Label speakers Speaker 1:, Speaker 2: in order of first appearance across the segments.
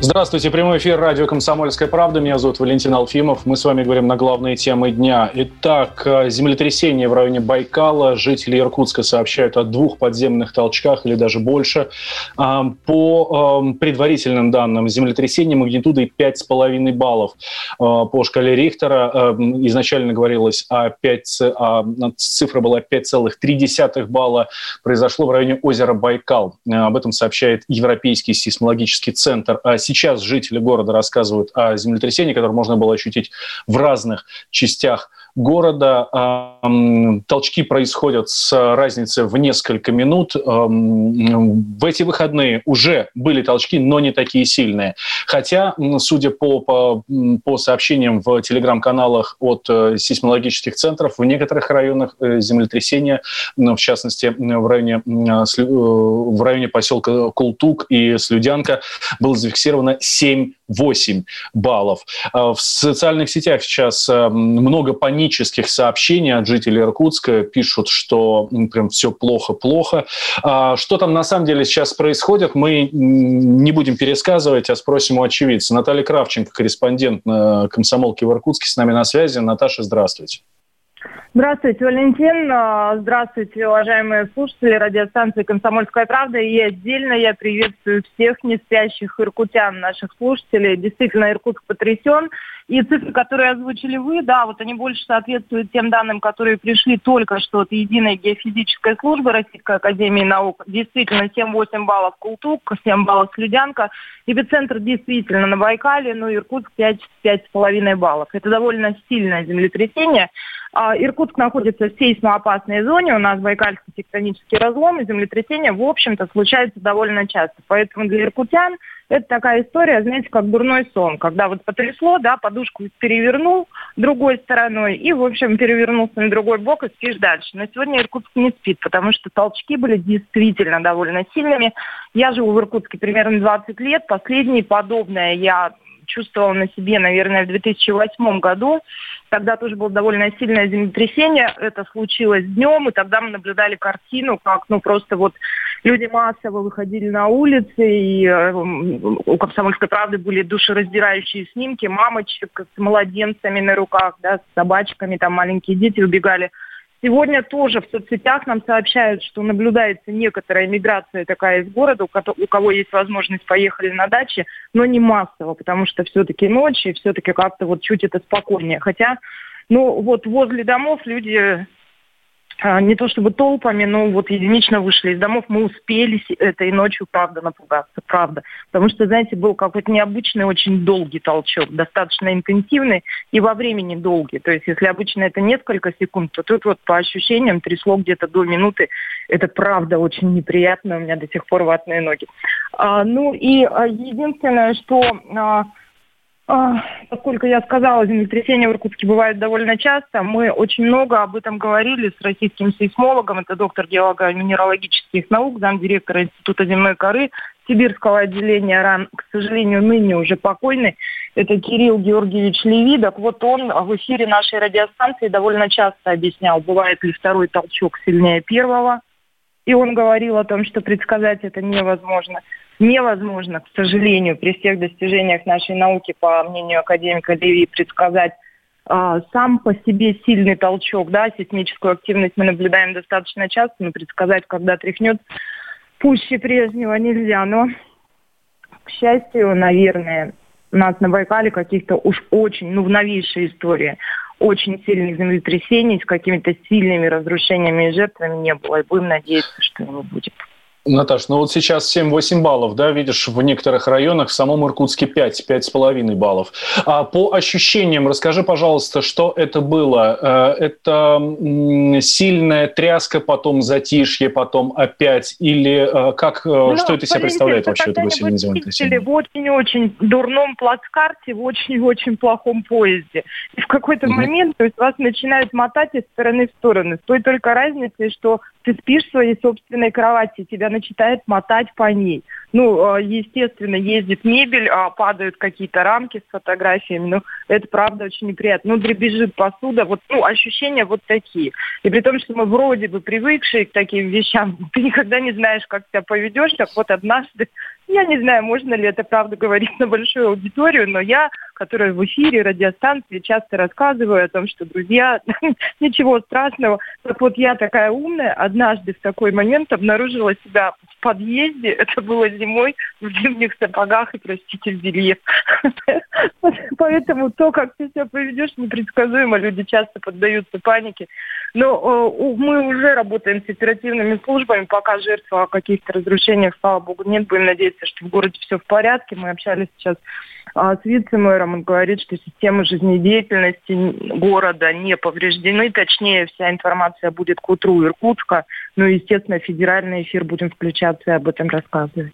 Speaker 1: Здравствуйте, прямой эфир радио «Комсомольская правда». Меня зовут Валентин Алфимов. Мы с вами говорим на главные темы дня. Итак, э, землетрясение в районе Байкала. Жители Иркутска сообщают о двух подземных толчках или даже больше. А, по эм, предварительным данным, землетрясение магнитудой 5,5 баллов. Э, по шкале Рихтера эм, изначально говорилось о 5, а цифра была 5,3 балла. Произошло в районе озера Байкал. Э, об этом сообщает Европейский сейсмологический центр. А сейчас жители города рассказывают о землетрясении, которое можно было ощутить в разных частях города. Толчки происходят с разницей в несколько минут. В эти выходные уже были толчки, но не такие сильные. Хотя, судя по, по, по сообщениям в телеграм-каналах от э, сейсмологических центров, в некоторых районах э, землетрясения, в частности, в районе, э, в районе поселка Култук и Слюдянка, было зафиксировано 7 8 баллов. В социальных сетях сейчас много паники панических сообщений от жителей Иркутска. Пишут, что прям все плохо-плохо. А что там на самом деле сейчас происходит, мы не будем пересказывать, а спросим у очевидца. Наталья Кравченко, корреспондент на комсомолке в Иркутске, с нами на связи. Наташа, здравствуйте.
Speaker 2: Здравствуйте, Валентин. А, здравствуйте, уважаемые слушатели радиостанции «Комсомольская правда». И отдельно я приветствую всех не спящих иркутян, наших слушателей. Действительно, Иркутск потрясен. И цифры, которые озвучили вы, да, вот они больше соответствуют тем данным, которые пришли только что от Единой геофизической службы Российской Академии Наук. Действительно, 7-8 баллов Култук, 7 баллов Слюдянка. Эпицентр действительно на Байкале, но Иркутск 5-5,5 баллов. Это довольно сильное землетрясение. А, Иркутск находится в сейсмоопасной зоне, у нас Байкальский тектонический разлом, и землетрясения, в общем-то, случаются довольно часто. Поэтому для иркутян это такая история, знаете, как дурной сон, когда вот потрясло, да, подушку перевернул другой стороной и, в общем, перевернулся на другой бок и спишь дальше. Но сегодня Иркутск не спит, потому что толчки были действительно довольно сильными. Я живу в Иркутске примерно 20 лет. Последнее подобное я чувствовала на себе, наверное, в 2008 году. Тогда тоже было довольно сильное землетрясение. Это случилось днем, и тогда мы наблюдали картину, как ну просто вот люди массово выходили на улицы, и э, у «Комсомольской правды» были душераздирающие снимки мамочек с младенцами на руках, да, с собачками, там маленькие дети убегали Сегодня тоже в соцсетях нам сообщают, что наблюдается некоторая миграция такая из города, у кого есть возможность поехали на даче, но не массово, потому что все-таки ночь, и все-таки как-то вот чуть это спокойнее. Хотя, ну вот возле домов люди не то чтобы толпами, но вот единично вышли из домов. Мы успели этой ночью, правда, напугаться, правда. Потому что, знаете, был какой-то необычный, очень долгий толчок, достаточно интенсивный и во времени долгий. То есть, если обычно это несколько секунд, то тут вот по ощущениям трясло где-то до минуты. Это правда очень неприятно, у меня до сих пор ватные ноги. А, ну и а, единственное, что... А, а, поскольку я сказала, землетрясения в Иркутске бывают довольно часто, мы очень много об этом говорили с российским сейсмологом, это доктор геолого-минералогических наук, замдиректора Института земной коры Сибирского отделения РАН, к сожалению, ныне уже покойный, это Кирилл Георгиевич Левидок. Вот он в эфире нашей радиостанции довольно часто объяснял, бывает ли второй толчок сильнее первого, и он говорил о том, что предсказать это невозможно невозможно, к сожалению, при всех достижениях нашей науки, по мнению академика Леви, предсказать э, сам по себе сильный толчок, да, сейсмическую активность мы наблюдаем достаточно часто, но предсказать, когда тряхнет, пуще прежнего нельзя. Но, к счастью, наверное, у нас на Байкале каких-то уж очень, ну, в новейшей истории, очень сильных землетрясений с какими-то сильными разрушениями и жертвами не было. И будем надеяться, что не будет.
Speaker 1: Наташ, ну вот сейчас 7-8 баллов, да, видишь, в некоторых районах, в самом Иркутске 5, 5,5 баллов. А по ощущениям, расскажи, пожалуйста, что это было? Э, это сильная тряска, потом затишье, потом опять, или э, как, э, ну, что это себя представляет вообще, это сильное
Speaker 2: землетрясение? В очень-очень дурном плацкарте, в очень-очень плохом поезде. И в какой-то mm-hmm. момент, то есть вас начинают мотать из стороны в сторону. С той только разницей, что ты спишь в своей собственной кровати, тебя начинает мотать по ней. Ну, а, естественно, ездит мебель, а, падают какие-то рамки с фотографиями. Ну, это правда очень неприятно. Ну, дребезжит посуда. Вот, ну, ощущения вот такие. И при том, что мы вроде бы привыкшие к таким вещам, ты никогда не знаешь, как себя поведешь. Так вот однажды, я не знаю, можно ли это правда говорить на большую аудиторию, но я которая в эфире радиостанции часто рассказываю о том, что, друзья, ничего страшного. Так вот, я такая умная, однажды в такой момент обнаружила себя в подъезде, это было зимой, в зимних сапогах и, простите, в белье. Поэтому то, как ты себя поведешь, непредсказуемо. Люди часто поддаются панике. Но мы уже работаем с оперативными службами, пока жертва о каких-то разрушениях, слава богу, нет. Будем надеяться, что в городе все в порядке. Мы общались сейчас а, с вице-мэром. Он говорит, что системы жизнедеятельности города не повреждены. Точнее, вся информация будет к утру Иркутска. Ну и, естественно, федеральный эфир будем включаться и об этом рассказывать.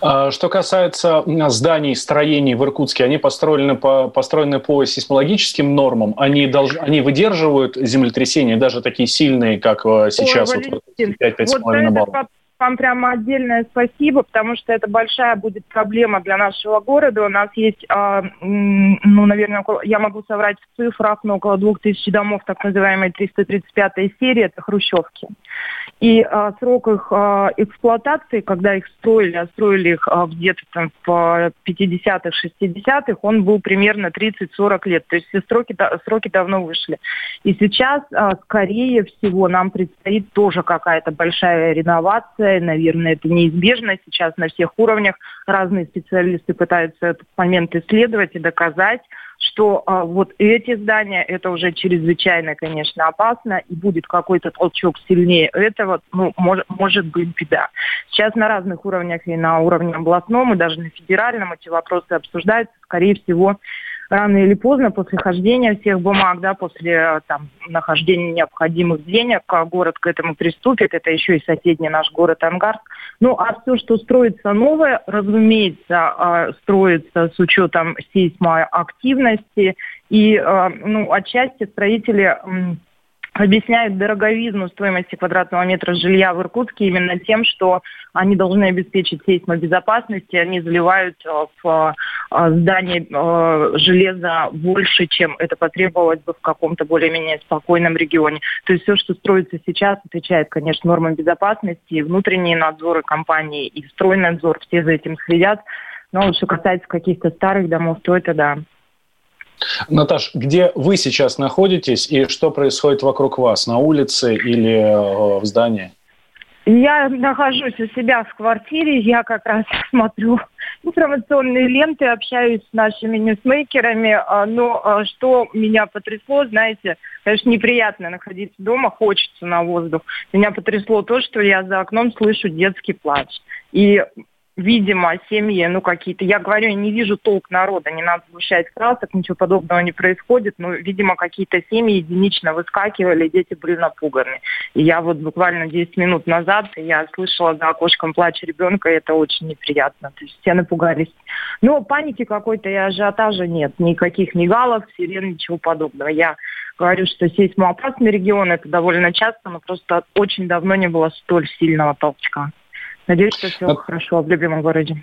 Speaker 1: А, что касается зданий, строений в Иркутске, они построены по, построены по сейсмологическим нормам, они, долж, они выдерживают землетрясения, даже такие сильные, как э, сейчас,
Speaker 2: Ой, вот 5-5,5 вот баллов вам прямо отдельное спасибо, потому что это большая будет проблема для нашего города. У нас есть, э, ну, наверное, около, я могу соврать в цифрах, но около 2000 домов, так называемой 335 серии, это хрущевки. И э, срок их э, эксплуатации, когда их строили, а строили их э, где-то там в 50-х, 60-х, он был примерно 30-40 лет. То есть все сроки, сроки давно вышли. И сейчас, э, скорее всего, нам предстоит тоже какая-то большая реновация, инфляция, наверное, это неизбежно. Сейчас на всех уровнях разные специалисты пытаются этот момент исследовать и доказать, что а, вот эти здания, это уже чрезвычайно, конечно, опасно, и будет какой-то толчок сильнее этого, ну, может, может быть беда. Сейчас на разных уровнях, и на уровне областном, и даже на федеральном эти вопросы обсуждаются. Скорее всего, рано или поздно, после хождения всех бумаг, да, после э, там, нахождения необходимых денег, а город к этому приступит. Это еще и соседний наш город Ангарск. Ну, а все, что строится новое, разумеется, а, строится с учетом сейсмоактивности. И, э, ну, отчасти строители объясняют дороговизну стоимости квадратного метра жилья в Иркутске именно тем, что они должны обеспечить сейсмобезопасность, и они заливают э, в э, здание э, железа больше, чем это потребовалось бы в каком-то более-менее спокойном регионе. То есть все, что строится сейчас, отвечает, конечно, нормам безопасности, и внутренние надзоры компании, и стройнадзор, все за этим следят. Но что касается каких-то старых домов, то это да.
Speaker 1: Наташ, где вы сейчас находитесь и что происходит вокруг вас, на улице или э, в здании?
Speaker 2: Я нахожусь у себя в квартире, я как раз смотрю информационные ленты, общаюсь с нашими ньюсмейкерами, а, но а, что меня потрясло, знаете, конечно, неприятно находиться дома, хочется на воздух. Меня потрясло то, что я за окном слышу детский плач. И видимо, семьи, ну, какие-то, я говорю, я не вижу толк народа, не надо сгущать красок, ничего подобного не происходит, но, видимо, какие-то семьи единично выскакивали, дети были напуганы. И я вот буквально 10 минут назад, я слышала за окошком плач ребенка, и это очень неприятно, то есть все напугались. Но паники какой-то и ажиотажа нет, никаких мигалов, сирен, ничего подобного. Я говорю, что сейсмоопасный регион, это довольно часто, но просто очень давно не было столь сильного толчка. Надеюсь, что все хорошо в любимом городе.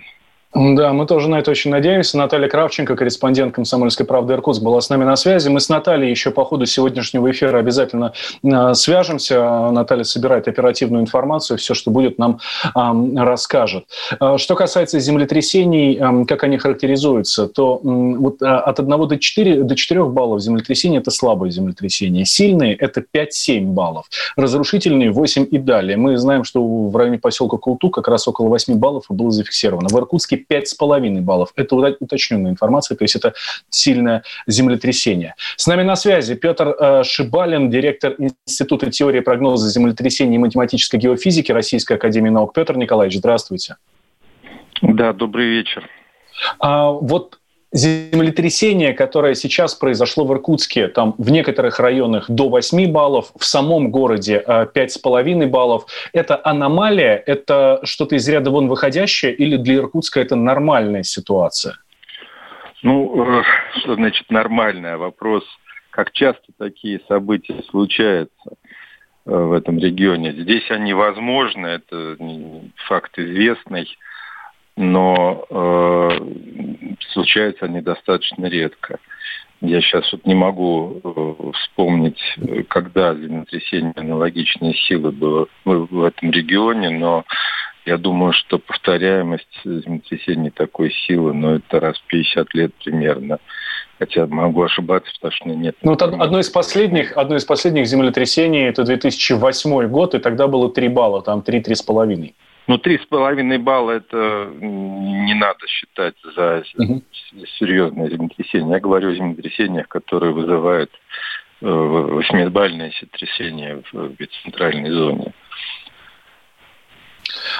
Speaker 1: Да, мы тоже на это очень надеемся. Наталья Кравченко, корреспондент «Комсомольской правды» Иркутск, была с нами на связи. Мы с Натальей еще по ходу сегодняшнего эфира обязательно э, свяжемся. Наталья собирает оперативную информацию, все, что будет, нам расскажет. Э, что касается землетрясений, как они характеризуются, то вот, э, от 1 до 4, до 4 баллов землетрясения – это слабое землетрясение. Сильные – это 5-7 баллов. Разрушительные – 8 и далее. Мы знаем, что в районе поселка Култу как раз около 8 баллов было зафиксировано. В Иркутске Иркутске 5,5 баллов. Это уточненная информация, то есть это сильное землетрясение. С нами на связи Петр э, Шибалин, директор Института теории прогноза землетрясений и математической геофизики Российской Академии Наук. Петр Николаевич, здравствуйте.
Speaker 3: Да, добрый вечер.
Speaker 1: А, вот землетрясение, которое сейчас произошло в Иркутске, там в некоторых районах до 8 баллов, в самом городе 5,5 э, баллов, это аномалия, это что-то из ряда вон выходящее или для Иркутска это нормальная ситуация?
Speaker 3: Ну, э, что значит нормальная? Вопрос, как часто такие события случаются э, в этом регионе. Здесь они возможны, это факт известный но э, случаются они достаточно редко. Я сейчас вот не могу э, вспомнить, когда землетрясение аналогичной силы было в, этом регионе, но я думаю, что повторяемость землетрясений такой силы, но ну, это раз в 50 лет примерно. Хотя могу ошибаться, потому что нет.
Speaker 1: Ну, вот одно из последних, одно из последних землетрясений это 2008 год, и тогда было 3 балла, там 3-3,5.
Speaker 3: Ну, три с половиной балла это не надо считать за угу. серьезное землетрясение. Я говорю о землетрясениях, которые вызывают э, восьмибальное землетрясение в центральной зоне.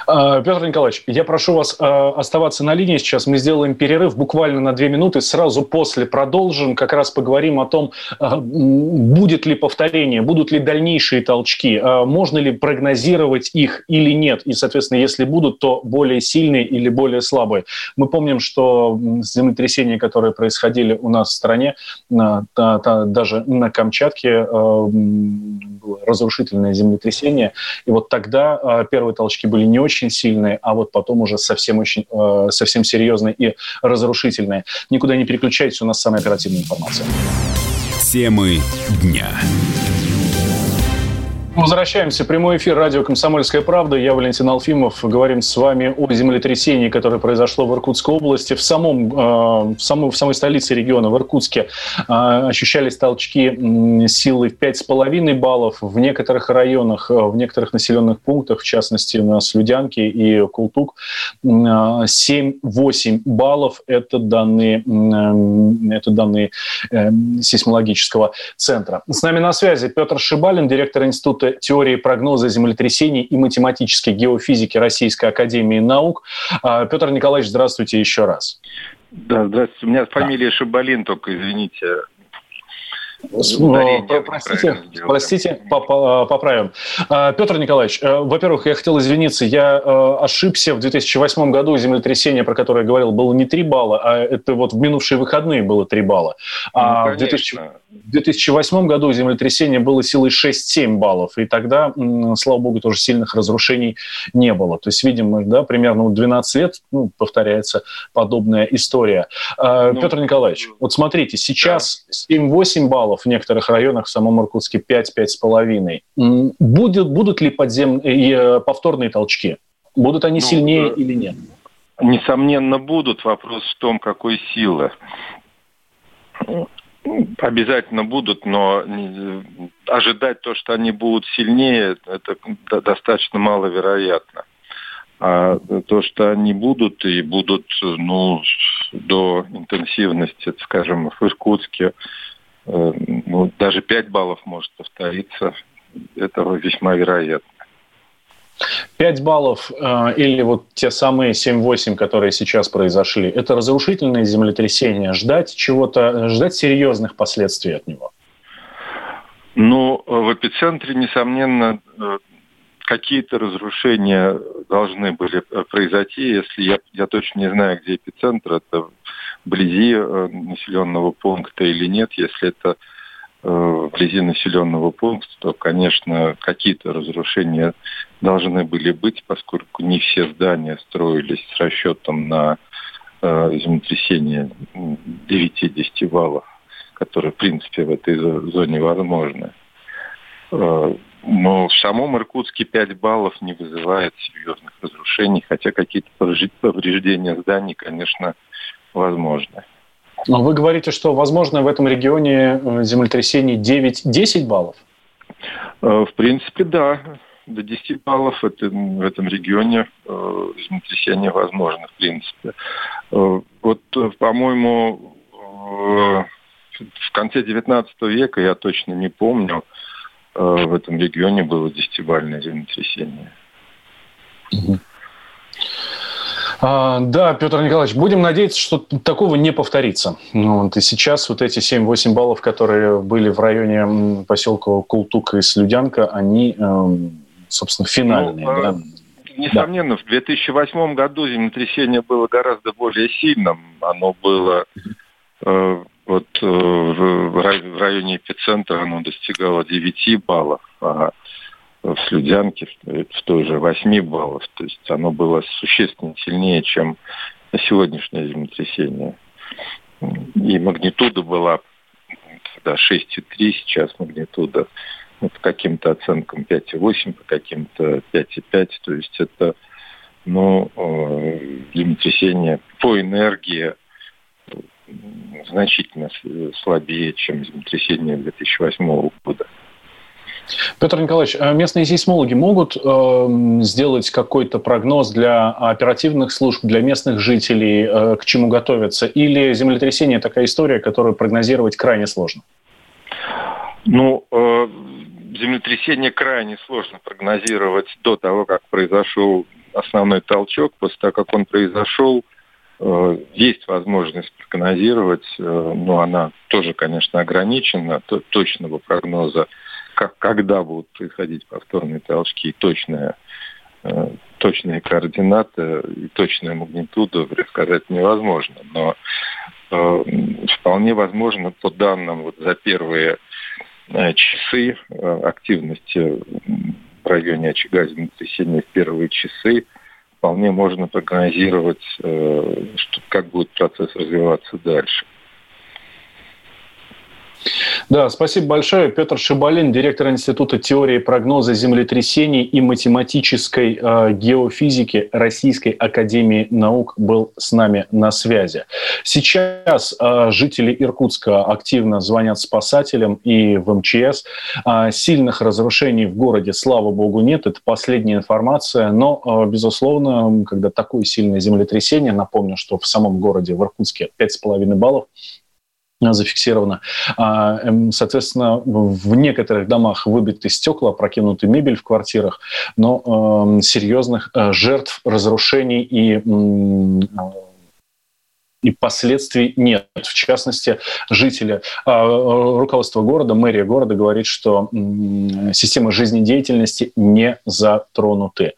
Speaker 1: А, Петр Николаевич, я прошу вас а, оставаться на линии сейчас. Мы сделаем перерыв буквально на две минуты. Сразу после продолжим. Как раз поговорим о том, а, будет ли повторение, будут ли дальнейшие толчки, можно ли прогнозировать их или нет. И, соответственно, если будут, то более сильные или более слабые. Мы помним, что землетрясения, которые происходили у нас в стране, даже на Камчатке было разрушительное землетрясение. И вот тогда первые толчки были не очень сильные, а вот потом уже совсем, очень, э, совсем серьезные и разрушительные. Никуда не переключайтесь, у нас самая оперативная информация.
Speaker 4: Темы дня.
Speaker 1: Возвращаемся. Прямой эфир радио «Комсомольская правда». Я Валентин Алфимов. Говорим с вами о землетрясении, которое произошло в Иркутской области. В, самом, э, в, самой, в самой столице региона, в Иркутске, э, ощущались толчки силы в 5,5 баллов. В некоторых районах, э, в некоторых населенных пунктах, в частности, на Слюдянке и Култук, 7-8 баллов. Это данные, это данные сейсмологического центра. С нами на связи Петр Шибалин, директор Института Института теории прогноза землетрясений и математической геофизики Российской Академии Наук. А, Петр Николаевич, здравствуйте еще раз.
Speaker 3: Да, здравствуйте. У меня фамилия да. Шабалин, только извините.
Speaker 1: Простите, простите, поправим. А, Петр Николаевич, э, во-первых, я хотел извиниться, я э, ошибся. В 2008 году землетрясение, про которое я говорил, было не 3 балла, а это вот в минувшие выходные было 3 балла. А ну, в 2000, в 2008 году землетрясение было силой 6-7 баллов, и тогда, слава богу, тоже сильных разрушений не было. То есть, видимо, да, примерно 12 лет ну, повторяется подобная история. А, ну, Петр Николаевич, вот смотрите, сейчас да. 7-8 баллов в некоторых районах, в самом Иркутске 5-5,5. Будут, будут ли подземные э, повторные толчки? Будут они ну, сильнее э, или нет?
Speaker 3: Несомненно, будут. Вопрос в том, какой силы. Обязательно будут, но ожидать то, что они будут сильнее, это достаточно маловероятно. А то, что они будут и будут ну, до интенсивности, скажем, в Иркутске, э, ну, даже 5 баллов может повториться, это весьма вероятно.
Speaker 1: 5 баллов э, или вот те самые 7-8, которые сейчас произошли, это разрушительное землетрясение. Ждать чего-то, ждать серьезных последствий от него?
Speaker 3: Ну, в эпицентре, несомненно, э, какие-то разрушения должны были произойти. Если я, я точно не знаю, где эпицентр, это вблизи э, населенного пункта или нет. Если это Э, вблизи населенного пункта, то, конечно, какие-то разрушения должны были быть, поскольку не все здания строились с расчетом на э, землетрясение 9-10 валов, которые, в принципе, в этой зоне возможны. Э, но в самом Иркутске 5 баллов не вызывает серьезных разрушений, хотя какие-то повреждения зданий, конечно, возможны.
Speaker 1: Но вы говорите, что, возможно, в этом регионе э, землетрясений 9-10 баллов?
Speaker 3: Э, в принципе, да. До 10 баллов это, в этом регионе э, землетрясение возможно, в принципе. Э, вот, э, по-моему, э, в конце 19 века, я точно не помню, э, в этом регионе было десятибальное землетрясение.
Speaker 1: А, да, Петр Николаевич, будем надеяться, что такого не повторится. Ну, вот, и сейчас вот эти 7-8 баллов, которые были в районе поселка Култука и Слюдянка, они, эм, собственно, финальные. Ну, да?
Speaker 3: Несомненно, да. в 2008 году землетрясение было гораздо более сильным. Оно было э, вот э, в районе эпицентра оно достигало 9 баллов, а в Слюдянке в той же 8 баллов. То есть оно было существенно сильнее, чем сегодняшнее землетрясение. И магнитуда была тогда 6,3, сейчас магнитуда ну, по каким-то оценкам 5,8, по каким-то 5,5. То есть это ну, э, землетрясение по энергии значительно слабее, чем землетрясение 2008 года.
Speaker 1: Петр Николаевич, а местные сейсмологи могут э, сделать какой-то прогноз для оперативных служб, для местных жителей, э, к чему готовиться? Или землетрясение такая история, которую прогнозировать крайне сложно?
Speaker 3: Ну, э, землетрясение крайне сложно прогнозировать до того, как произошел основной толчок. После того, как он произошел, э, есть возможность прогнозировать, э, но она тоже, конечно, ограничена. Точного прогноза как, когда будут происходить повторные толчки, точная, э, точные координаты и точная магнитуда предсказать невозможно. Но вполне возможно по данным вот за первые часы э, активности в районе очага землетрясения в первые часы вполне можно прогнозировать, э, что, как будет процесс развиваться дальше.
Speaker 1: Да, спасибо большое. Петр Шибалин, директор Института теории прогноза землетрясений и математической э, геофизики Российской Академии Наук был с нами на связи. Сейчас э, жители Иркутска активно звонят спасателям и в МЧС. Э, сильных разрушений в городе, слава богу, нет. Это последняя информация. Но, э, безусловно, когда такое сильное землетрясение, напомню, что в самом городе, в Иркутске, 5,5 баллов, зафиксировано. А, эм, соответственно, в некоторых домах выбиты стекла, прокинуты мебель в квартирах, но эм, серьезных э, жертв, разрушений и и последствий нет. В частности, жители, а, руководство города, мэрия города говорит, что система жизнедеятельности не затронуты.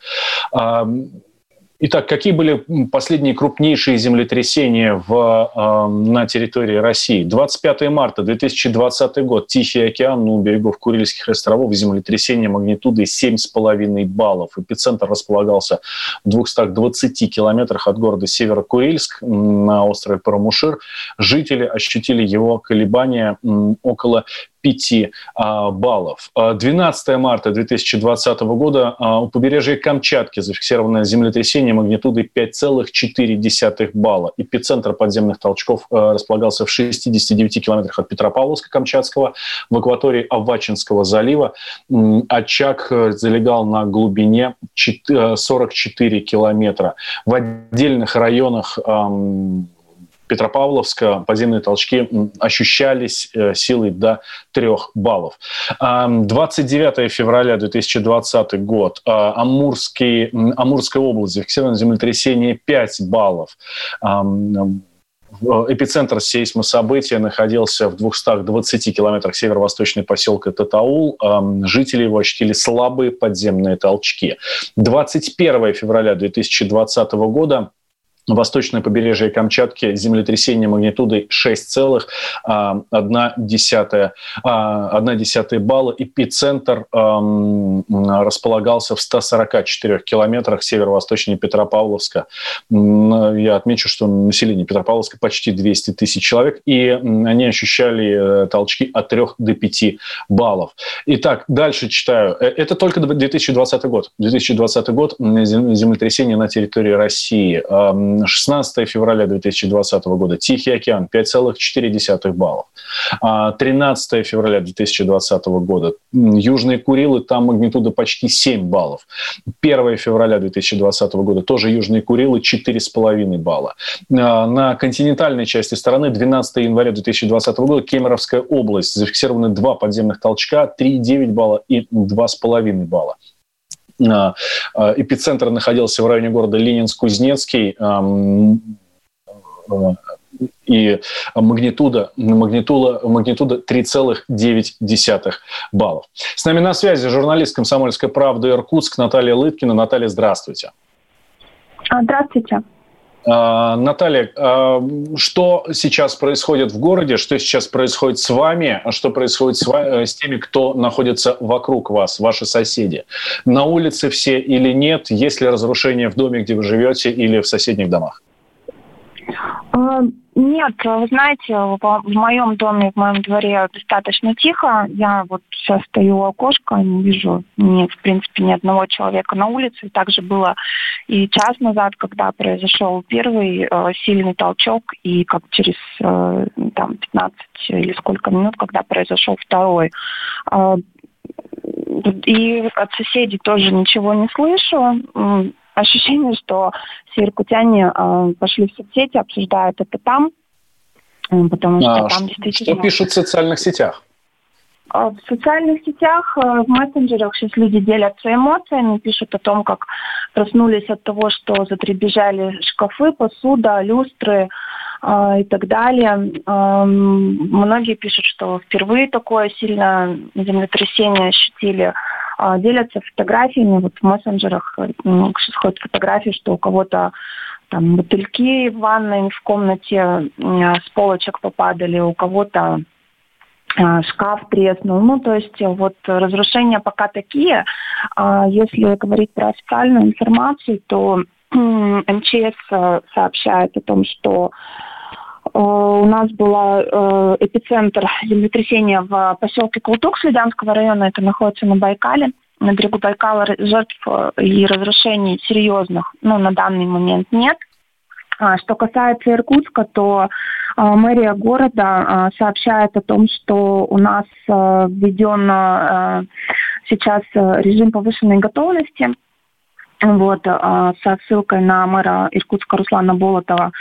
Speaker 1: Итак, какие были последние крупнейшие землетрясения в, э, на территории России? 25 марта 2020 год. Тихий океан у берегов Курильских островов. Землетрясение магнитудой 7,5 баллов. Эпицентр располагался в 220 километрах от города Северо-Курильск на острове Парамушир. Жители ощутили его колебания около 5 а, баллов. 12 а, марта 2020 года а, у побережья Камчатки зафиксировано землетрясение магнитудой 5,4 балла. Эпицентр подземных толчков располагался в 69 километрах от Петропавловска-Камчатского в акватории Авачинского залива. Очаг залегал на глубине 44 километра. В отдельных районах Петропавловска подземные толчки ощущались э, силой до 3 баллов. 29 февраля 2020 год. А, Амурский, Амурская область. Зафиксировано землетрясение 5 баллов. Эпицентр сейсмособытия находился в 220 километрах северо-восточной поселка Татаул. Жители его ощутили слабые подземные толчки. 21 февраля 2020 года восточное побережье Камчатки землетрясение магнитудой 6,1 а, балла. Эпицентр располагался в 144 километрах северо-восточнее Петропавловска. Я отмечу, что население Петропавловска почти 200 тысяч человек, и они ощущали э, толчки от 3 до 5 баллов. Итак, дальше читаю. Э, это только 2020 год. 2020 год землетрясение на территории России 16 февраля 2020 года Тихий океан 5,4 баллов. 13 февраля 2020 года Южные Курилы, там магнитуда почти 7 баллов. 1 февраля 2020 года тоже Южные Курилы 4,5 балла. На континентальной части страны 12 января 2020 года Кемеровская область. Зафиксированы два подземных толчка, 3,9 балла и 2,5 балла. А, а, эпицентр находился в районе города Ленинск-Кузнецкий и магнитуда, магнитуда, магнитуда 3,9 баллов. С нами на связи журналист «Комсомольской правды» Иркутск Наталья Лыткина. Наталья, здравствуйте.
Speaker 5: Здравствуйте.
Speaker 1: А, Наталья, а, что сейчас происходит в городе, что сейчас происходит с вами, а что происходит с, вами, с теми, кто находится вокруг вас, ваши соседи? На улице все или нет? Есть ли разрушения в доме, где вы живете, или в соседних домах?
Speaker 5: Нет, вы знаете, в моем доме, в моем дворе достаточно тихо. Я вот сейчас стою у окошка, не вижу, ни, в принципе, ни одного человека на улице. Также было и час назад, когда произошел первый э, сильный толчок, и как через э, там, 15 или сколько минут, когда произошел второй. Э, и от соседей тоже ничего не слышу ощущение, что все иркутяне э, пошли в соцсети, обсуждают это там,
Speaker 1: потому что а, там действительно... Что пишут в социальных сетях?
Speaker 5: А, в социальных сетях, э, в мессенджерах сейчас люди делятся эмоциями, пишут о том, как проснулись от того, что затребежали шкафы, посуда, люстры э, и так далее. Э, многие пишут, что впервые такое сильное землетрясение ощутили. Э, делятся фотографиями, вот в мессенджерах э, сходят фотографии, что у кого-то там мотыльки в ванной, в комнате с полочек попадали, у кого-то а, шкаф треснул. Ну, то есть вот разрушения пока такие. А если говорить про официальную информацию, то МЧС э, сообщает о том, что э, у нас был э, эпицентр землетрясения в поселке Култук Слюдянского района, это находится на Байкале. На берегу Байкала жертв и разрушений серьезных ну, на данный момент нет. А, что касается Иркутска, то мэрия города сообщает о том, что у нас введен сейчас режим повышенной готовности вот, а, со ссылкой на мэра Иркутска Руслана Болотова.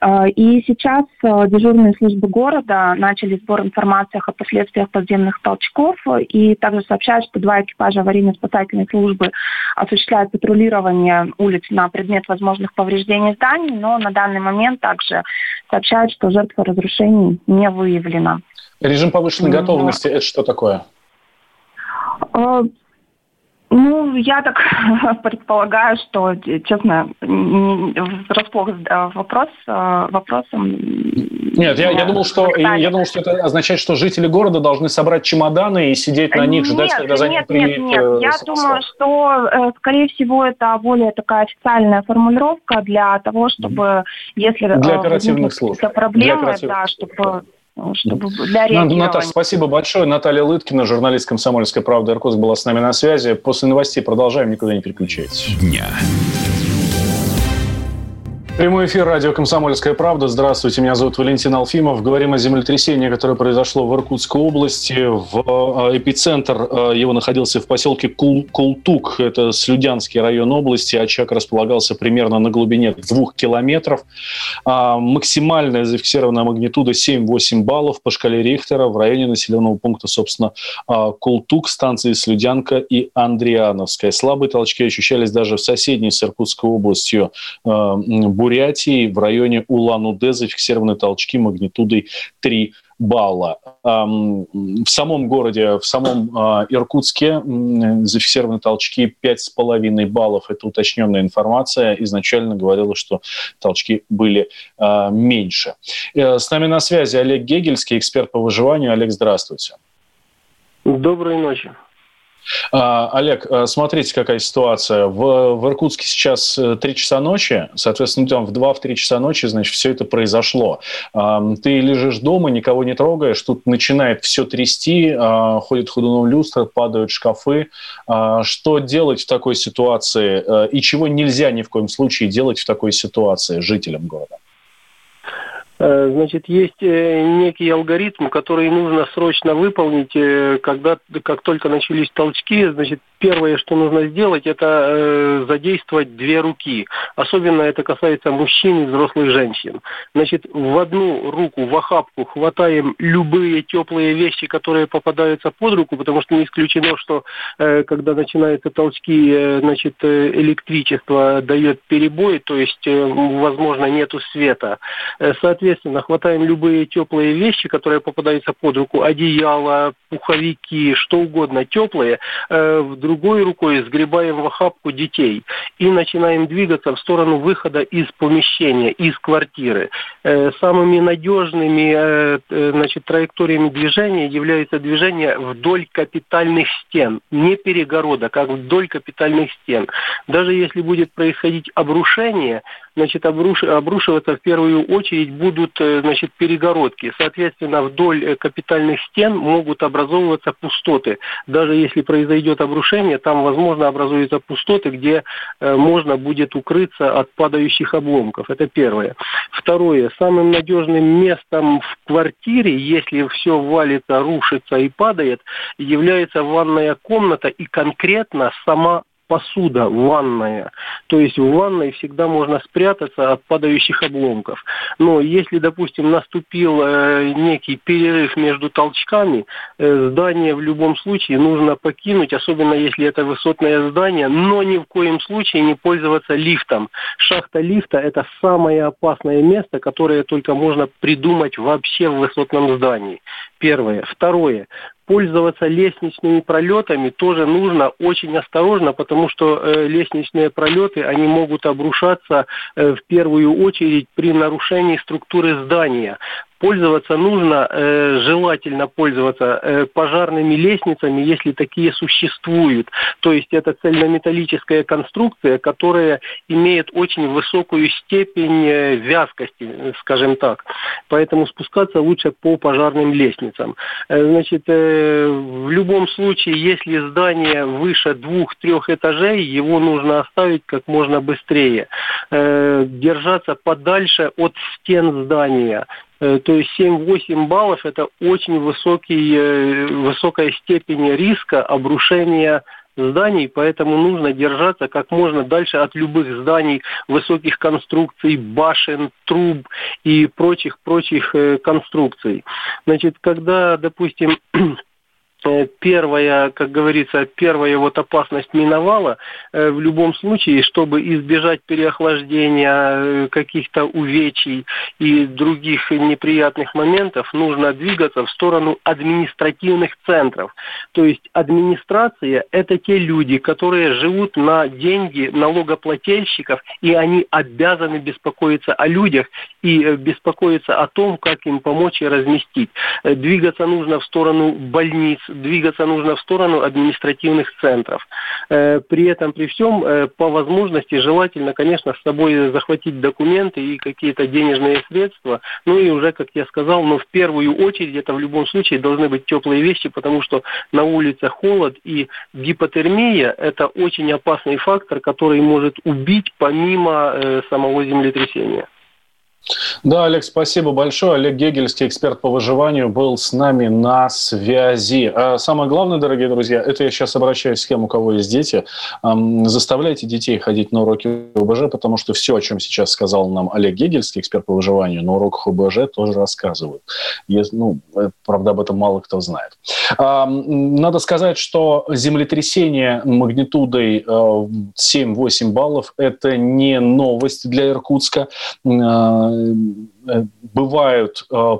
Speaker 5: А, и сейчас а, дежурные службы города начали сбор информации о последствиях подземных толчков и также сообщают, что два экипажа аварийно-спасательной службы осуществляют патрулирование улиц на предмет возможных повреждений зданий, но на данный момент также сообщают, что жертва разрушений не выявлена.
Speaker 1: Режим повышенной готовности – это что такое?
Speaker 5: Ну, я так предполагаю, что, честно, врасплох вопрос вопросом.
Speaker 1: Нет, я, я думал, что я думал, что это означает, что жители города должны собрать чемоданы и сидеть на них, ждать, нет, когда за нет, приедет. Нет, нет,
Speaker 5: э, я думаю, что, э, скорее всего, это более такая официальная формулировка для того, чтобы, если
Speaker 1: для э, оперативных служб,
Speaker 5: проблемы, для оперативных да, чтобы чтобы для реагирования.
Speaker 1: Наташа, спасибо большое. Наталья Лыткина, журналист «Комсомольской правды» Иркутск была с нами на связи. После новостей продолжаем, никуда не переключайтесь. Дня. Прямой эфир радио «Комсомольская правда». Здравствуйте, меня зовут Валентин Алфимов. Говорим о землетрясении, которое произошло в Иркутской области. В э, эпицентр э, его находился в поселке Кул Култук. Это Слюдянский район области. Очаг располагался примерно на глубине двух километров. А, максимальная зафиксированная магнитуда 7-8 баллов по шкале Рихтера в районе населенного пункта, собственно, а, Култук, станции Слюдянка и Андриановская. Слабые толчки ощущались даже в соседней с Иркутской областью э, Бурятии в районе Улан-Удэ зафиксированы толчки магнитудой 3 балла. В самом городе, в самом а, Иркутске зафиксированы толчки 5,5 баллов. Это уточненная информация. Изначально говорилось, что толчки были а, меньше. Э, с нами на связи Олег Гегельский, эксперт по выживанию. Олег, здравствуйте.
Speaker 6: Доброй ночи.
Speaker 1: А, Олег, э, смотрите, какая ситуация. В, в Иркутске сейчас 3 э, часа ночи, соответственно, там в 2-3 часа ночи, значит, все это произошло. Ты лежишь дома, никого не трогаешь, тут начинает все трясти, а, ходит ходуном люстра, падают шкафы. А, что делать в такой ситуации э, и чего нельзя ни в коем случае делать в такой ситуации жителям города?
Speaker 6: Э, значит, есть э, некий алгоритм, который нужно срочно выполнить, э, когда, как только начались толчки, значит, первое, что нужно сделать, это задействовать две руки. Особенно это касается мужчин и взрослых женщин. Значит, в одну руку, в охапку хватаем любые теплые вещи, которые попадаются под руку, потому что не исключено, что когда начинаются толчки, значит, электричество дает перебой, то есть, возможно, нету света. Соответственно, соответственно, хватаем любые теплые вещи, которые попадаются под руку, одеяло, пуховики, что угодно теплые, э, в другой рукой сгребаем в охапку детей и начинаем двигаться в сторону выхода из помещения, из квартиры. Э, самыми надежными э, значит, траекториями движения является движение вдоль капитальных стен, не перегородок, а вдоль капитальных стен. Даже если будет происходить обрушение, значит, обруш... обрушиваться в первую очередь будут э, значит, перегородки. Соответственно, вдоль э, капитальных стен могут образовываться пустоты. Даже если произойдет обрушение, там, возможно, образуются пустоты, где э, можно будет укрыться от падающих обломков. Это первое. Второе. Самым надежным местом в квартире, если все валится, рушится и падает, является ванная комната и конкретно сама посуда ванная. То есть в ванной всегда можно спрятаться от падающих обломков. Но если, допустим, наступил э, некий перерыв между толчками, э, здание в любом случае нужно покинуть, особенно если это высотное здание, но ни в коем случае не пользоваться лифтом. Шахта лифта – это самое опасное место, которое только можно придумать вообще в высотном здании. Первое. Второе пользоваться лестничными пролетами тоже нужно очень осторожно, потому что э, лестничные пролеты, они могут обрушаться э, в первую очередь при нарушении структуры здания пользоваться нужно, э, желательно пользоваться э, пожарными лестницами, если такие существуют. То есть это цельнометаллическая конструкция, которая имеет очень высокую степень э, вязкости, скажем так. Поэтому спускаться лучше по пожарным лестницам. Э, значит, э, в любом случае, если здание выше двух-трех этажей, его нужно оставить как можно быстрее. Держаться подальше от стен здания то есть 7-8 баллов – это очень высокий, э, высокая степень риска обрушения зданий, поэтому нужно держаться как можно дальше от любых зданий, высоких конструкций, башен, труб и прочих-прочих э, конструкций. Значит, когда, допустим, первая, как говорится, первая вот опасность миновала, э, в любом случае, чтобы избежать переохлаждения, э, каких-то увечий и других неприятных моментов, нужно двигаться в сторону административных центров. То есть администрация – это те люди, которые живут на деньги налогоплательщиков, и они обязаны беспокоиться о людях и э, беспокоиться о том, как им помочь и разместить. Двигаться нужно в сторону больниц, двигаться нужно в сторону административных центров. Э, при этом, при всем, э, по возможности желательно, конечно, с собой захватить документы и какие-то денежные средства. Ну и уже, как я сказал, но в первую очередь это в любом случае должны быть теплые вещи, потому что на улице холод и гипотермия – это очень опасный фактор, который может убить помимо э, самого землетрясения.
Speaker 1: Да, Олег, спасибо большое. Олег Гегельский, эксперт по выживанию, был с нами на связи. А самое главное, дорогие друзья, это я сейчас обращаюсь к тем, у кого есть дети. Заставляйте детей ходить на уроки ОБЖ, потому что все, о чем сейчас сказал нам Олег Гегельский, эксперт по выживанию, на уроках ОБЖ тоже рассказывают. Ну, э, правда, об этом мало кто знает. Надо сказать, что землетрясение магнитудой 7-8 э, баллов – это не новость для Иркутска а, бывают э,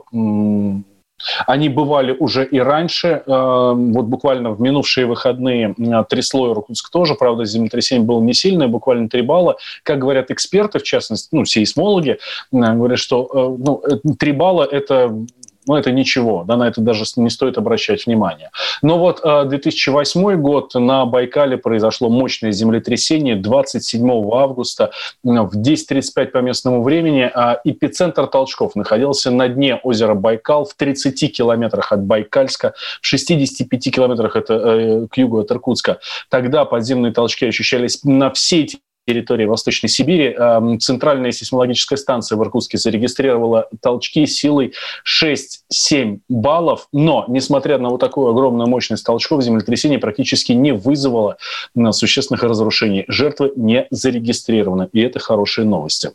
Speaker 1: они бывали уже и раньше. Э, вот буквально в минувшие выходные трясло Иркутск тоже. Правда, землетрясение было не сильное, буквально 3 балла. Как говорят эксперты, в частности, ну, сейсмологи, говорят, что ну, 3 балла – это Ну, это ничего, да, на это даже не стоит обращать внимание. Но вот 2008 год на Байкале произошло мощное землетрясение 27 августа в 10.35 по местному времени. Эпицентр толчков находился на дне озера Байкал в 30 километрах от Байкальска, в 65 километрах это, э, к югу от Иркутска. Тогда подземные толчки ощущались на всей территории Восточной Сибири. Эм, центральная сейсмологическая станция в Иркутске зарегистрировала толчки силой 6-7 баллов, но, несмотря на вот такую огромную мощность толчков, землетрясение практически не вызвало э, существенных разрушений. Жертвы не зарегистрированы, и это хорошие новости.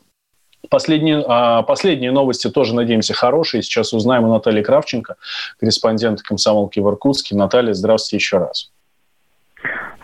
Speaker 1: Последние, а, последние новости тоже, надеемся, хорошие. Сейчас узнаем у Натальи Кравченко, корреспондента комсомолки в Иркутске. Наталья, здравствуйте еще раз.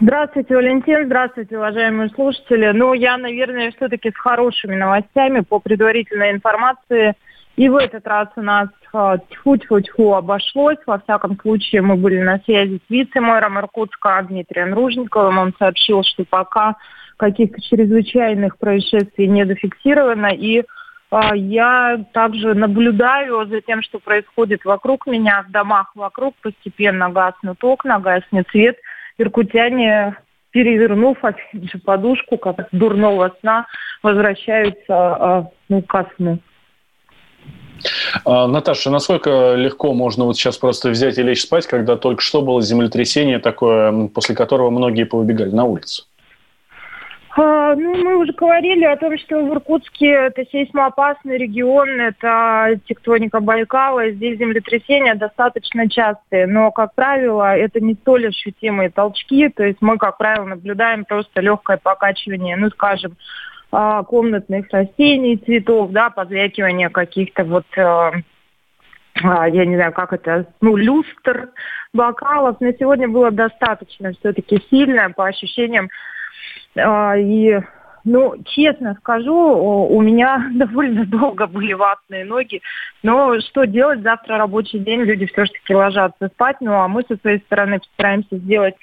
Speaker 2: Здравствуйте, Валентин. Здравствуйте, уважаемые слушатели. Ну, я, наверное, все-таки с хорошими новостями по предварительной информации. И в этот раз у нас а, тьфу-тьфу-тьфу обошлось. Во всяком случае, мы были на связи с вице-мэром Иркутска Дмитрием Ружниковым. Он сообщил, что пока каких-то чрезвычайных происшествий не зафиксировано. И а, я также наблюдаю за тем, что происходит вокруг меня, в домах вокруг. Постепенно гаснут окна, гаснет свет – иркутяне, перевернув же подушку, как от дурного сна, возвращаются а, ну, ко сну.
Speaker 1: А, Наташа, насколько легко можно вот сейчас просто взять и лечь спать, когда только что было землетрясение такое, после которого многие повыбегали на улицу?
Speaker 2: А, ну, мы уже говорили о том, что в Иркутске это сейсмоопасный регион, это тектоника Байкала, здесь землетрясения достаточно частые, но, как правило, это не столь ощутимые толчки, то есть мы, как правило, наблюдаем просто легкое покачивание, ну, скажем, а, комнатных растений, цветов, да, позвякивание каких-то вот а, а, я не знаю, как это, ну, люстр, бокалов. На сегодня было достаточно все-таки сильное, по ощущениям, и, ну, честно скажу, у меня довольно долго были ватные ноги. Но что делать? Завтра рабочий день, люди все-таки ложатся спать. Ну, а мы со своей стороны постараемся сделать а,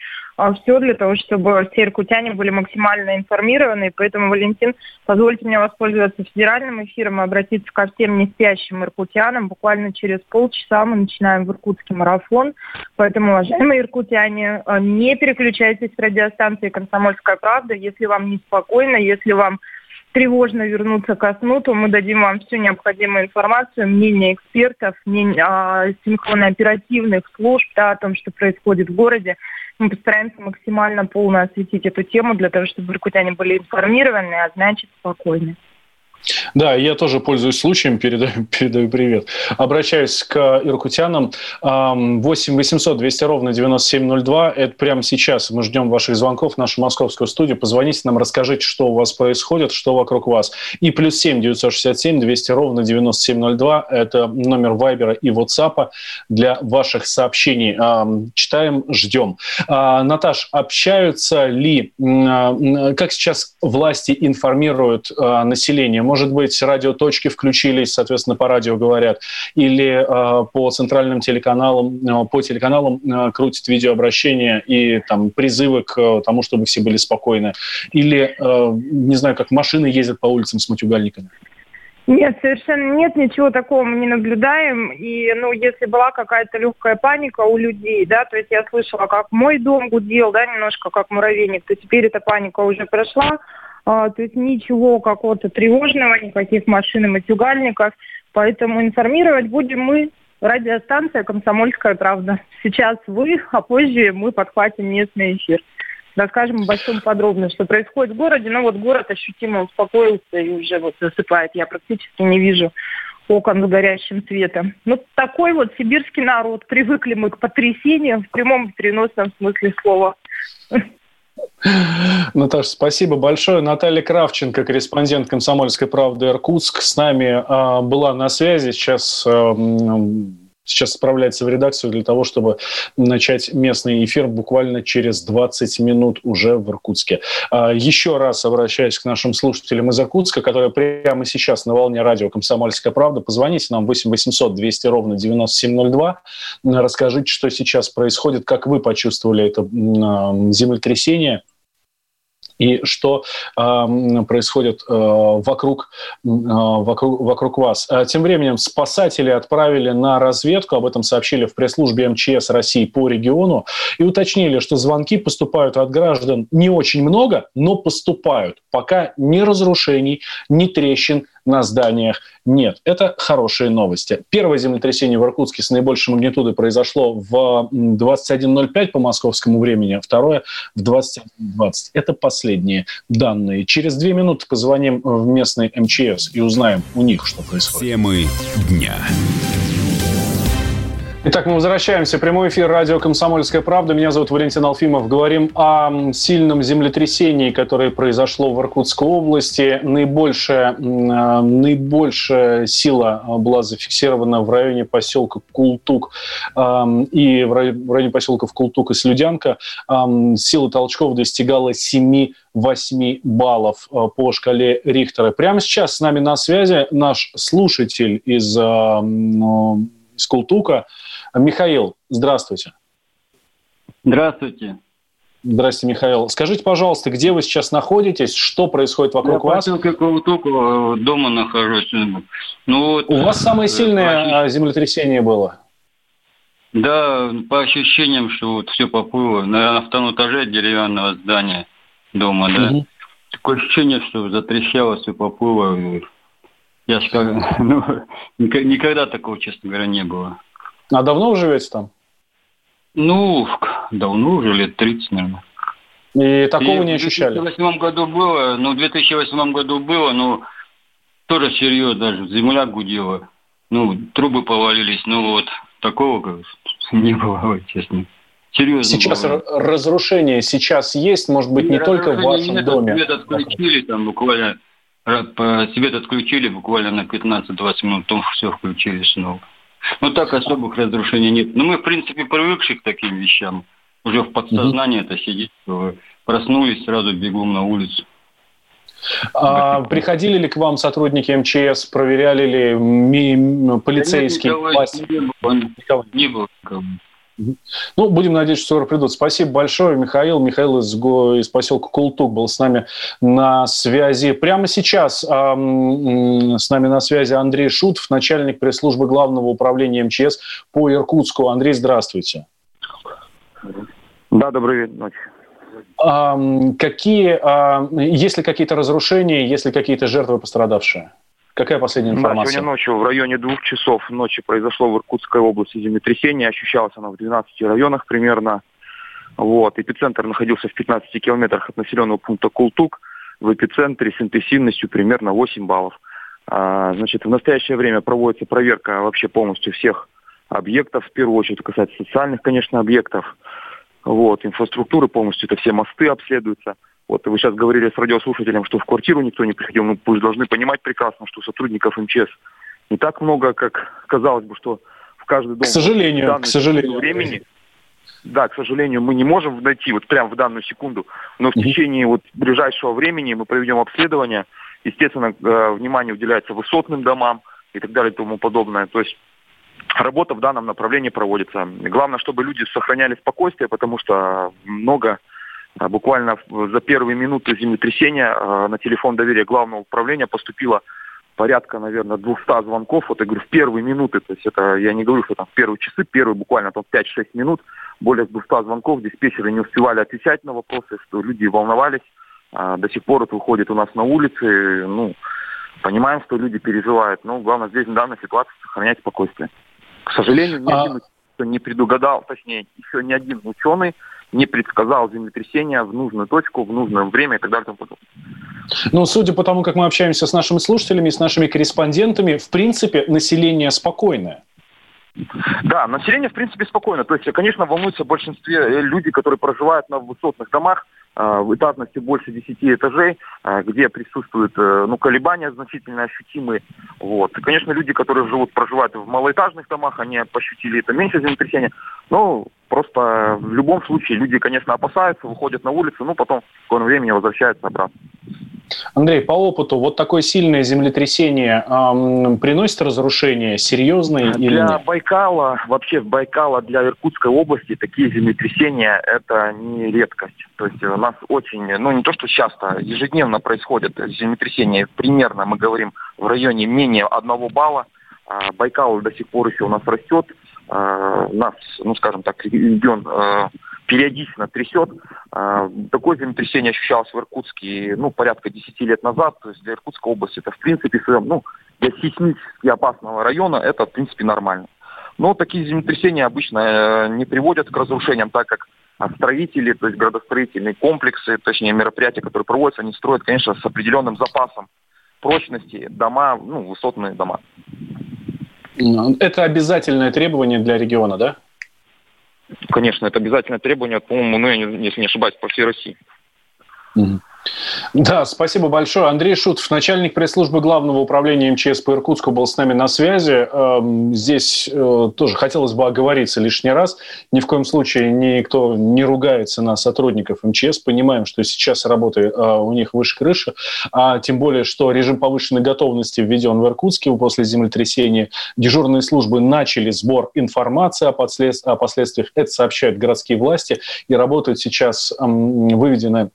Speaker 2: все для того, чтобы все иркутяне были максимально информированы. Поэтому, Валентин, позвольте мне воспользоваться федеральным эфиром и обратиться ко всем не спящим иркутянам. Буквально через полчаса мы начинаем в Иркутский марафон. Поэтому, уважаемые иркутяне, а, не переключайтесь с радиостанции «Комсомольская правда». Если вам неспокойно, если вам тревожно вернуться ко сну, то мы дадим вам всю необходимую информацию, мнение экспертов, мнение, а, синхронно-оперативных служб да, о том, что происходит в городе. Мы постараемся максимально полно осветить эту тему для того, чтобы иркутяне были информированы, а значит спокойны.
Speaker 1: Да, я тоже пользуюсь случаем, передаю, передаю привет. Обращаюсь к иркутянам. 8 800 200 ровно 9702. Это прямо сейчас. Мы ждем ваших звонков в нашу московскую студию. Позвоните нам, расскажите, что у вас происходит, что вокруг вас. И плюс 7 967 200 ровно 9702. Это номер Вайбера и WhatsApp для ваших сообщений. Читаем, ждем. А, Наташ, общаются ли, а, как сейчас власти информируют а, население? Может быть, радиоточки включились, соответственно, по радио говорят, или э, по центральным телеканалам, э, по телеканалам э, крутят видеообращения и там призывы к э, тому, чтобы все были спокойны, или, э, не знаю, как машины ездят по улицам с матюгальниками.
Speaker 2: Нет, совершенно нет, ничего такого мы не наблюдаем. И, ну, если была какая-то легкая паника у людей, да, то есть я слышала, как мой дом гудел, да, немножко как муравейник, то теперь эта паника уже прошла. А, то есть ничего какого-то тревожного, никаких машин и матюгальников. Поэтому информировать будем мы, радиостанция «Комсомольская правда». Сейчас вы, а позже мы подхватим местный эфир. Расскажем обо всем подробно, что происходит в городе. Но вот город ощутимо успокоился и уже вот засыпает. Я практически не вижу окон с горящим светом. Ну, такой вот сибирский народ. Привыкли мы к потрясениям в прямом и переносном смысле слова.
Speaker 1: Наташа, спасибо большое. Наталья Кравченко, корреспондент «Комсомольской правды» Иркутск, с нами э, была на связи. Сейчас, э, сейчас справляется в редакцию для того, чтобы начать местный эфир буквально через 20 минут уже в Иркутске. Э, еще раз обращаюсь к нашим слушателям из Иркутска, которые прямо сейчас на волне радио «Комсомольская правда». Позвоните нам 8 800 200 ровно 9702. Расскажите, что сейчас происходит, как вы почувствовали это землетрясение – и что э, происходит э, вокруг, э, вокруг, вокруг вас. А тем временем спасатели отправили на разведку, об этом сообщили в пресс-службе МЧС России по региону, и уточнили, что звонки поступают от граждан не очень много, но поступают. Пока ни разрушений, ни трещин на зданиях нет. Это хорошие новости. Первое землетрясение в Иркутске с наибольшей магнитудой произошло в 21.05 по московскому времени, а второе в 21.20. Это последние данные. Через две минуты позвоним в местный МЧС и узнаем у них, что происходит.
Speaker 4: Темы дня.
Speaker 1: Итак, мы возвращаемся. Прямой эфир радио «Комсомольская правда». Меня зовут Валентин Алфимов. Говорим о сильном землетрясении, которое произошло в Иркутской области. Наибольшая, наибольшая сила была зафиксирована в районе поселка Култук и в районе поселков Култук и Слюдянка. Сила толчков достигала 7-8 баллов э, по шкале Рихтера. Прямо сейчас с нами на связи наш слушатель из, из Култука – Михаил, здравствуйте.
Speaker 7: Здравствуйте.
Speaker 1: Здравствуйте, Михаил. Скажите, пожалуйста, где вы сейчас находитесь, что происходит вокруг
Speaker 7: Я
Speaker 1: вас?
Speaker 7: Я только дома нахожусь. Ну,
Speaker 1: вот, У вас самое э, сильное по... землетрясение было?
Speaker 7: Да, по ощущениям, что вот все поплыло. На, на втором этаже деревянного здания дома, да. Угу. Такое ощущение, что затрещало, все поплыло. Я скажу, ну, никогда такого, честно говоря, не было.
Speaker 1: А давно вы живете там?
Speaker 7: Ну, давно уже, лет 30, наверное.
Speaker 1: И такого и не ощущали?
Speaker 7: В 2008 году было, ну, в 2008 году было, но тоже серьезно даже, земля гудела. Ну, трубы повалились, ну вот, такого как, не было, честно.
Speaker 1: Серьезно. Сейчас было. разрушение сейчас есть, может быть, не, не только в вашем
Speaker 7: нет,
Speaker 1: доме.
Speaker 7: Свет отключили там буквально, свет отключили буквально на 15-20 минут, потом все включили снова. Ну, так особых разрушений нет. Но мы, в принципе, привыкшие к таким вещам. Уже в подсознании это сидит. Проснулись, сразу бегом на улицу.
Speaker 1: А, приходили ли к вам сотрудники МЧС, проверяли ли ми- полицейские да власти?
Speaker 7: Не было. Никого. Не было никого.
Speaker 1: Ну, будем надеяться, что скоро придут. Спасибо большое, Михаил. Михаил из, из поселка Култук был с нами на связи. Прямо сейчас э, с нами на связи Андрей Шутов, начальник пресс-службы Главного управления МЧС по Иркутску. Андрей, здравствуйте.
Speaker 8: Да, добрый.
Speaker 1: А, какие, а, есть ли какие-то разрушения, есть ли какие-то жертвы пострадавшие? Какая последняя информация?
Speaker 8: Да, сегодня ночью в районе двух часов ночи произошло в Иркутской области землетрясение. Ощущалось оно в 12 районах примерно. Вот. Эпицентр находился в 15 километрах от населенного пункта Култук. В эпицентре с интенсивностью примерно 8 баллов. А, значит, в настоящее время проводится проверка вообще полностью всех объектов. В первую очередь касается социальных, конечно, объектов. Вот. Инфраструктуры полностью, это все мосты обследуются. Вот вы сейчас говорили с радиослушателем, что в квартиру никто не приходил. Ну, пусть должны понимать прекрасно, что сотрудников МЧС не так много, как казалось бы, что в каждый дом... К
Speaker 1: сожалению, к сожалению.
Speaker 8: Времени, да, к сожалению, мы не можем найти вот прямо в данную секунду, но в течение вот ближайшего времени мы проведем обследование. Естественно, э, внимание уделяется высотным домам и так далее и тому подобное. То есть работа в данном направлении проводится. Главное, чтобы люди сохраняли спокойствие, потому что много буквально за первые минуты землетрясения а, на телефон доверия главного управления поступило порядка, наверное, 200 звонков. Вот я говорю, в первые минуты, то есть это, я не говорю, что там в первые часы, первые буквально там 5-6 минут, более 200 звонков, диспетчеры не успевали отвечать на вопросы, что люди волновались. А, до сих пор это выходит у нас на улице, ну, понимаем, что люди переживают, но главное здесь в данной ситуации сохранять спокойствие. К сожалению, ни один а... не предугадал, точнее, еще ни один ученый не предсказал землетрясение в нужную точку, в нужное время и так далее.
Speaker 1: Ну, судя по тому, как мы общаемся с нашими слушателями, с нашими корреспондентами, в принципе, население спокойное.
Speaker 8: Да, население, в принципе, спокойно. То есть, конечно, волнуются в большинстве э, люди, которые проживают на высотных домах, э, в этажности больше 10 этажей, э, где присутствуют ну, колебания значительно ощутимые. Вот. И, конечно, люди, которые живут, проживают в малоэтажных домах, они ощутили это меньше землетрясения. Но просто в любом случае люди, конечно, опасаются, выходят на улицу, ну, потом в скором времени возвращаются обратно.
Speaker 1: Андрей, по опыту, вот такое сильное землетрясение эм, приносит разрушения серьезные
Speaker 8: для
Speaker 1: или нет?
Speaker 8: Байкала, вообще Байкала для Иркутской области такие землетрясения это не редкость. То есть у нас очень, ну не то что часто, ежедневно происходят землетрясения. Примерно мы говорим в районе менее одного балла. А Байкал до сих пор еще у нас растет. А, нас, ну скажем так, регион э, периодично трясет. А, такое землетрясение ощущалось в Иркутске ну, порядка 10 лет назад. То есть для Иркутской области это в принципе своем, ну, для сейсмически опасного района это в принципе нормально. Но такие землетрясения обычно э, не приводят к разрушениям, так как строители, то есть градостроительные комплексы, точнее мероприятия, которые проводятся, они строят, конечно, с определенным запасом прочности дома, ну, высотные дома.
Speaker 1: Это обязательное требование для региона, да?
Speaker 8: Конечно, это обязательное требование, по-моему, ну, если не ошибаюсь, по всей России.
Speaker 1: Угу. Да, спасибо большое. Андрей Шутов, начальник пресс-службы Главного управления МЧС по Иркутску, был с нами на связи. Эм, здесь э, тоже хотелось бы оговориться лишний раз. Ни в коем случае никто не ругается на сотрудников МЧС. Понимаем, что сейчас работы э, у них выше крыши. А тем более, что режим повышенной готовности введен в Иркутске после землетрясения. Дежурные службы начали сбор информации о, последствиях. Это сообщают городские власти. И работают сейчас выведены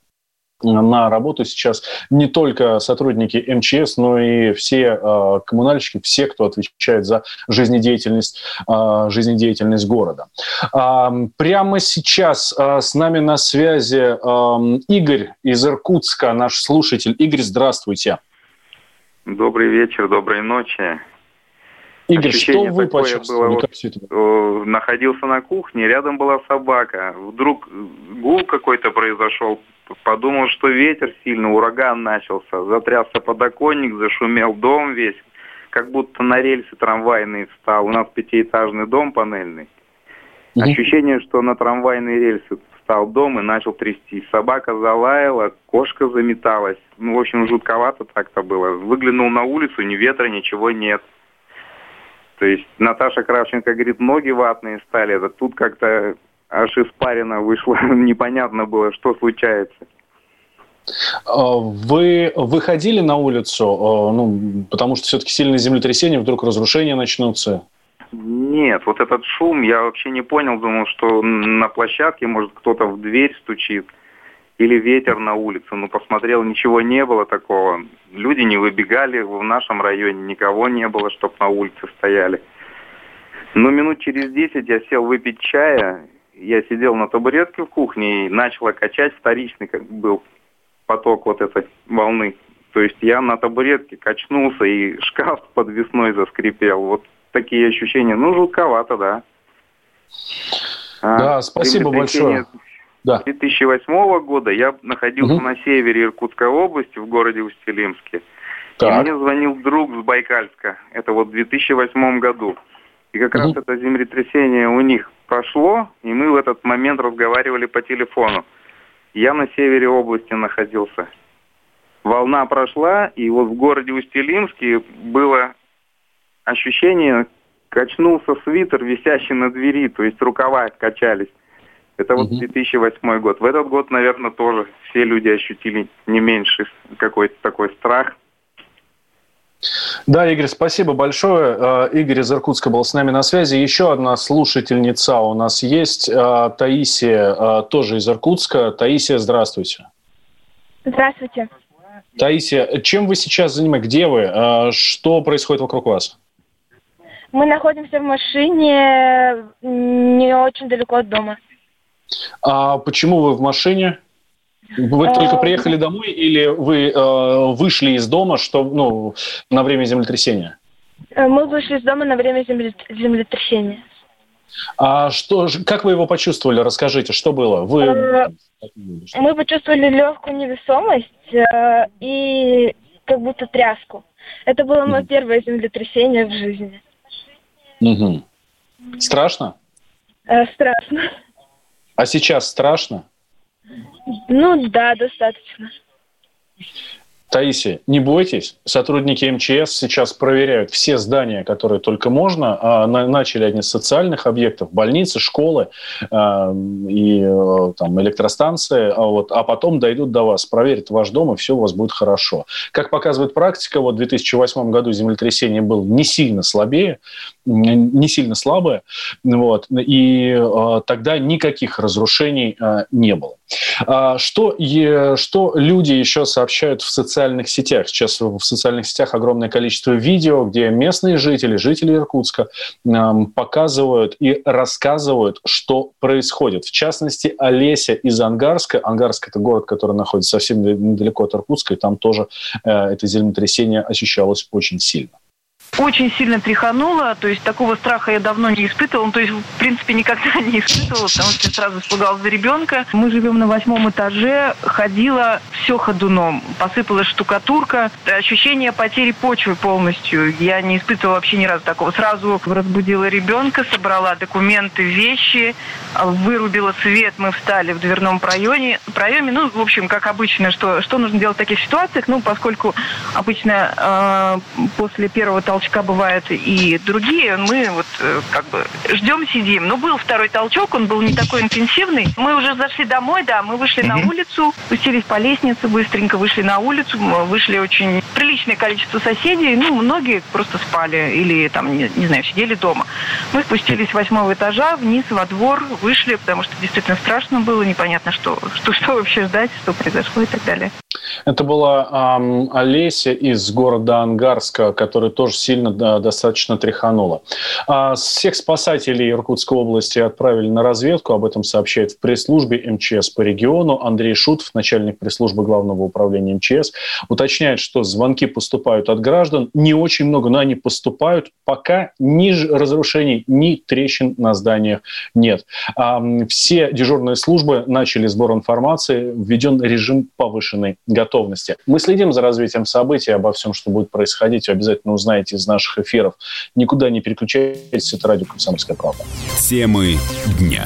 Speaker 1: на работу сейчас не только сотрудники МЧС, но и все э, коммунальщики, все, кто отвечает за жизнедеятельность, э, жизнедеятельность города. Э, прямо сейчас э, с нами на связи э, Игорь из Иркутска, наш слушатель. Игорь, здравствуйте.
Speaker 9: Добрый вечер, доброй ночи.
Speaker 1: Игорь, Ощущение что вы почувствовали?
Speaker 9: Было, как все это было? Находился на кухне, рядом была собака. Вдруг гул какой-то произошел, подумал, что ветер сильный, ураган начался, затрясся подоконник, зашумел дом весь, как будто на рельсы трамвайные встал. У нас пятиэтажный дом панельный. Ощущение, что на трамвайные рельсы встал дом и начал трясти. Собака залаяла, кошка заметалась. Ну, в общем, жутковато так-то было. Выглянул на улицу, ни ветра, ничего нет. То есть Наташа Кравченко говорит, ноги ватные стали. Это тут как-то аж испарина вышла, непонятно было, что случается.
Speaker 1: А, вы выходили на улицу, а, ну, потому что все-таки сильное землетрясение, вдруг разрушения начнутся?
Speaker 9: Нет, вот этот шум я вообще не понял, думал, что на площадке, может, кто-то в дверь стучит или ветер на улице. Ну, посмотрел, ничего не было такого. Люди не выбегали, в нашем районе никого не было, чтобы на улице стояли. Но минут через десять я сел выпить чая, я сидел на табуретке в кухне и начала качать вторичный, как был поток вот этой волны. То есть я на табуретке качнулся, и шкаф подвесной заскрипел. Вот такие ощущения. Ну, жутковато, да.
Speaker 1: А, да, спасибо большое.
Speaker 9: Да. 2008 года я находился угу. на севере Иркутской области, в городе Устилимске. Так. И мне звонил друг с Байкальска. Это вот в 2008 году. И как угу. раз это землетрясение у них прошло, и мы в этот момент разговаривали по телефону. Я на севере области находился. Волна прошла, и вот в городе Устилимске было ощущение, качнулся свитер, висящий на двери, то есть рукава качались. Это вот 2008 год. В этот год, наверное, тоже все люди ощутили не меньше какой-то такой страх –
Speaker 1: да, Игорь, спасибо большое. Э, Игорь из Иркутска был с нами на связи. Еще одна слушательница у нас есть, э, Таисия, э, тоже из Иркутска. Таисия, здравствуйте.
Speaker 10: Здравствуйте.
Speaker 1: Таисия, чем вы сейчас занимаетесь? Где вы? Что происходит вокруг вас?
Speaker 10: Мы находимся в машине не очень далеко от дома.
Speaker 1: А почему вы в машине? Вы только э, приехали домой или вы э, вышли из дома, что ну на время землетрясения?
Speaker 10: Э, мы вышли из дома на время землетрясения.
Speaker 1: А что, как вы его почувствовали? Расскажите, что было? Вы э,
Speaker 10: мы почувствовали легкую невесомость и как будто тряску. Это было мое первое землетрясение в жизни.
Speaker 1: Угу. Страшно?
Speaker 10: страшно.
Speaker 1: А сейчас страшно?
Speaker 10: Ну да, достаточно.
Speaker 1: Таисия, не бойтесь, сотрудники МЧС сейчас проверяют все здания, которые только можно. А начали они с социальных объектов, больницы, школы а, и э, там, электростанции, а, вот, а потом дойдут до вас, проверят ваш дом, и все у вас будет хорошо. Как показывает практика, вот в 2008 году землетрясение было не сильно слабее, не сильно слабое, вот, и э, тогда никаких разрушений э, не было. А что, что люди еще сообщают в социальных сетях? Сейчас в социальных сетях огромное количество видео, где местные жители, жители Иркутска показывают и рассказывают, что происходит. В частности, Олеся из Ангарска. Ангарск – это город, который находится совсем недалеко от Иркутска, и там тоже э, это землетрясение ощущалось очень сильно
Speaker 11: очень сильно тряхануло, то есть такого страха я давно не испытывала, ну, то есть, в принципе, никогда не испытывала, потому что я сразу испугалась за ребенка. Мы живем на восьмом этаже, ходила все ходуном, посыпалась штукатурка, ощущение потери почвы полностью. Я не испытывала вообще ни разу такого. Сразу разбудила ребенка, собрала документы, вещи, вырубила свет, мы встали в дверном проеме, проеме ну, в общем, как обычно, что, что нужно делать в таких ситуациях, ну, поскольку обычно э, после первого толчка толчка бывают и другие. Мы вот э, как бы ждем, сидим. Но был второй толчок, он был не такой интенсивный. Мы уже зашли домой, да, мы вышли mm-hmm. на улицу, спустились по лестнице, быстренько вышли на улицу. Вышли очень приличное количество соседей. Ну, многие просто спали или там, не, не знаю, сидели дома. Мы спустились с восьмого этажа вниз во двор, вышли, потому что действительно страшно было, непонятно, что, что, что вообще ждать, что произошло и так далее.
Speaker 1: Это была эм, Олеся из города Ангарска, которая тоже сильно да, достаточно тряханула. А всех спасателей Иркутской области отправили на разведку. Об этом сообщает в пресс-службе МЧС по региону. Андрей Шутов, начальник пресс-службы Главного управления МЧС, уточняет, что звонки поступают от граждан. Не очень много, но они поступают. Пока ни разрушений, ни трещин на зданиях нет. А, все дежурные службы начали сбор информации. Введен режим повышенной готовности. Мы следим за развитием событий, обо всем, что будет происходить, вы обязательно узнаете из наших эфиров. Никуда не переключайтесь, это радио «Комсомольская правда».
Speaker 12: Темы дня.